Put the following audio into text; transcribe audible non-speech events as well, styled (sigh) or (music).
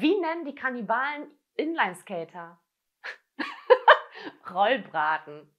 Wie nennen die Kannibalen Inlineskater? (laughs) Rollbraten.